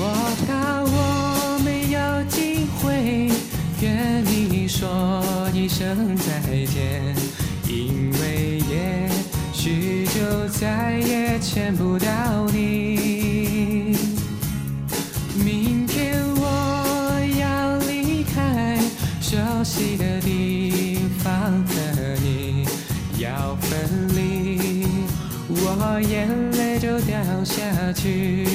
我怕我没有机会跟你说一声再见，因为也许就再也见不到你。明天我要离开熟悉的地方和你要分离，我眼泪就掉下去。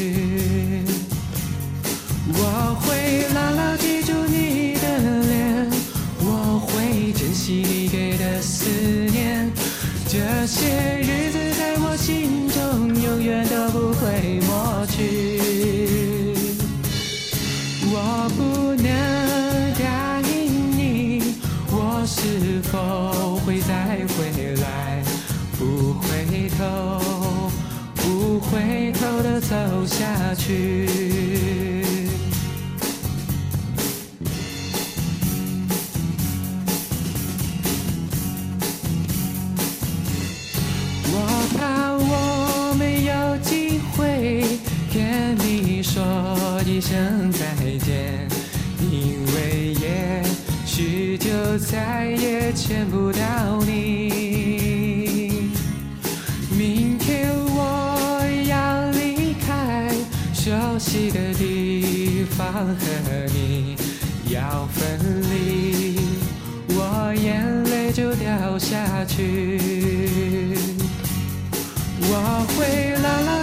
我会牢牢记住你的脸，我会珍惜你给的思念，这些日子在我心中永远都不会抹去。我不能答应你，我是否会再回来？不回头，不回头的走下去。声再见，因为也许就再也见不到你。明天我要离开熟悉的地方和你要分离，我眼泪就掉下去。我会牢牢